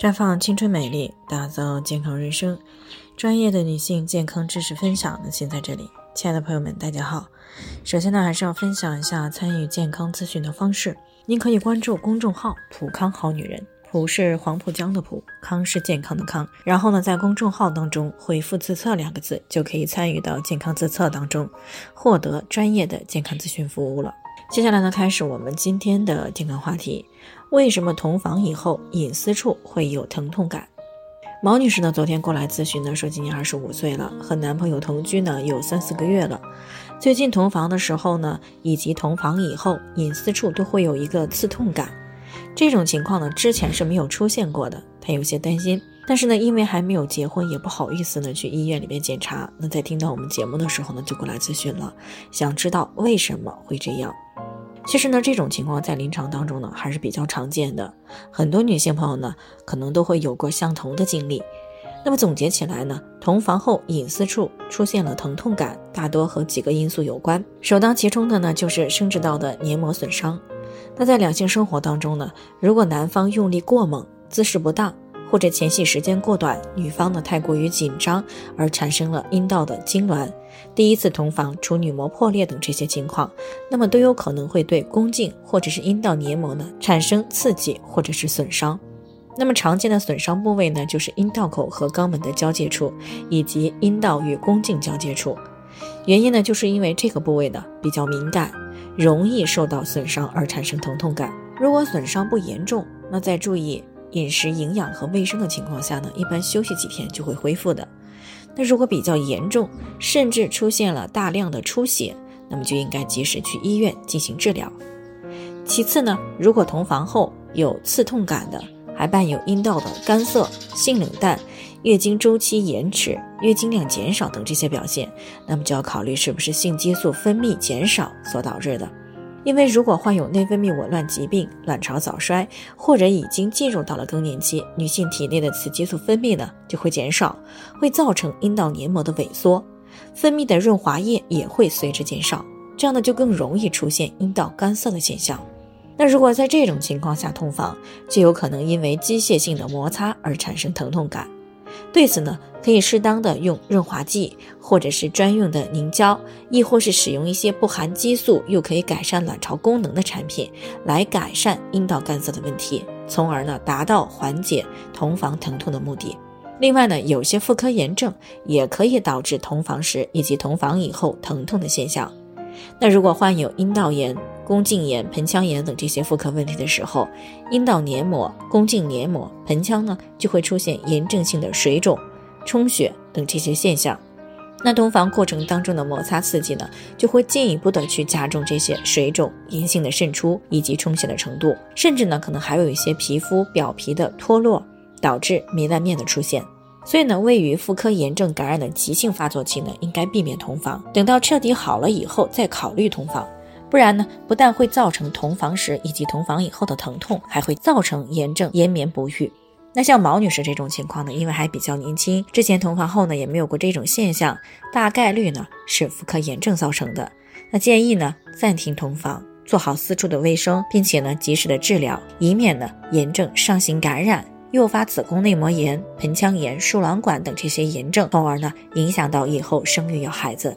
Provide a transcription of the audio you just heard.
绽放青春美丽，打造健康人生。专业的女性健康知识分享呢，先在这里。亲爱的朋友们，大家好。首先呢，还是要分享一下参与健康咨询的方式。您可以关注公众号“普康好女人”，普是黄浦江的浦，康是健康的康。然后呢，在公众号当中回复“自测”两个字，就可以参与到健康自测当中，获得专业的健康咨询服务了。接下来呢，开始我们今天的健康话题：为什么同房以后隐私处会有疼痛感？毛女士呢，昨天过来咨询呢，说今年二十五岁了，和男朋友同居呢有三四个月了，最近同房的时候呢，以及同房以后，隐私处都会有一个刺痛感。这种情况呢，之前是没有出现过的，她有些担心。但是呢，因为还没有结婚，也不好意思呢去医院里面检查。那在听到我们节目的时候呢，就过来咨询了，想知道为什么会这样。其实呢，这种情况在临床当中呢还是比较常见的，很多女性朋友呢可能都会有过相同的经历。那么总结起来呢，同房后隐私处出现了疼痛感，大多和几个因素有关。首当其冲的呢就是生殖道的黏膜损伤。那在两性生活当中呢，如果男方用力过猛，姿势不当。或者前戏时间过短，女方呢太过于紧张，而产生了阴道的痉挛，第一次同房处女膜破裂等这些情况，那么都有可能会对宫颈或者是阴道黏膜呢产生刺激或者是损伤。那么常见的损伤部位呢，就是阴道口和肛门的交界处，以及阴道与宫颈交界处。原因呢，就是因为这个部位呢比较敏感，容易受到损伤而产生疼痛感。如果损伤不严重，那再注意。饮食营养和卫生的情况下呢，一般休息几天就会恢复的。那如果比较严重，甚至出现了大量的出血，那么就应该及时去医院进行治疗。其次呢，如果同房后有刺痛感的，还伴有阴道的干涩、性冷淡、月经周期延迟、月经量减少等这些表现，那么就要考虑是不是性激素分泌减少所导致的。因为如果患有内分泌紊乱疾病、卵巢早衰，或者已经进入到了更年期，女性体内的雌激素分泌呢就会减少，会造成阴道黏膜的萎缩，分泌的润滑液也会随之减少，这样呢就更容易出现阴道干涩的现象。那如果在这种情况下同房，就有可能因为机械性的摩擦而产生疼痛感。对此呢，可以适当的用润滑剂，或者是专用的凝胶，亦或是使用一些不含激素又可以改善卵巢功能的产品，来改善阴道干涩的问题，从而呢达到缓解同房疼痛的目的。另外呢，有些妇科炎症也可以导致同房时以及同房以后疼痛的现象。那如果患有阴道炎，宫颈炎、盆腔炎等这些妇科问题的时候，阴道黏膜、宫颈黏膜、盆腔呢就会出现炎症性的水肿、充血等这些现象。那同房过程当中的摩擦刺激呢，就会进一步的去加重这些水肿、炎性的渗出以及充血的程度，甚至呢可能还有一些皮肤表皮的脱落，导致糜烂面的出现。所以呢，位于妇科炎症感染的急性发作期呢，应该避免同房，等到彻底好了以后再考虑同房。不然呢，不但会造成同房时以及同房以后的疼痛，还会造成炎症延绵不愈。那像毛女士这种情况呢，因为还比较年轻，之前同房后呢也没有过这种现象，大概率呢是妇科炎症造成的。那建议呢暂停同房，做好私处的卫生，并且呢及时的治疗，以免呢炎症上行感染，诱发子宫内膜炎、盆腔炎、输卵管等这些炎症，从而呢影响到以后生育要孩子。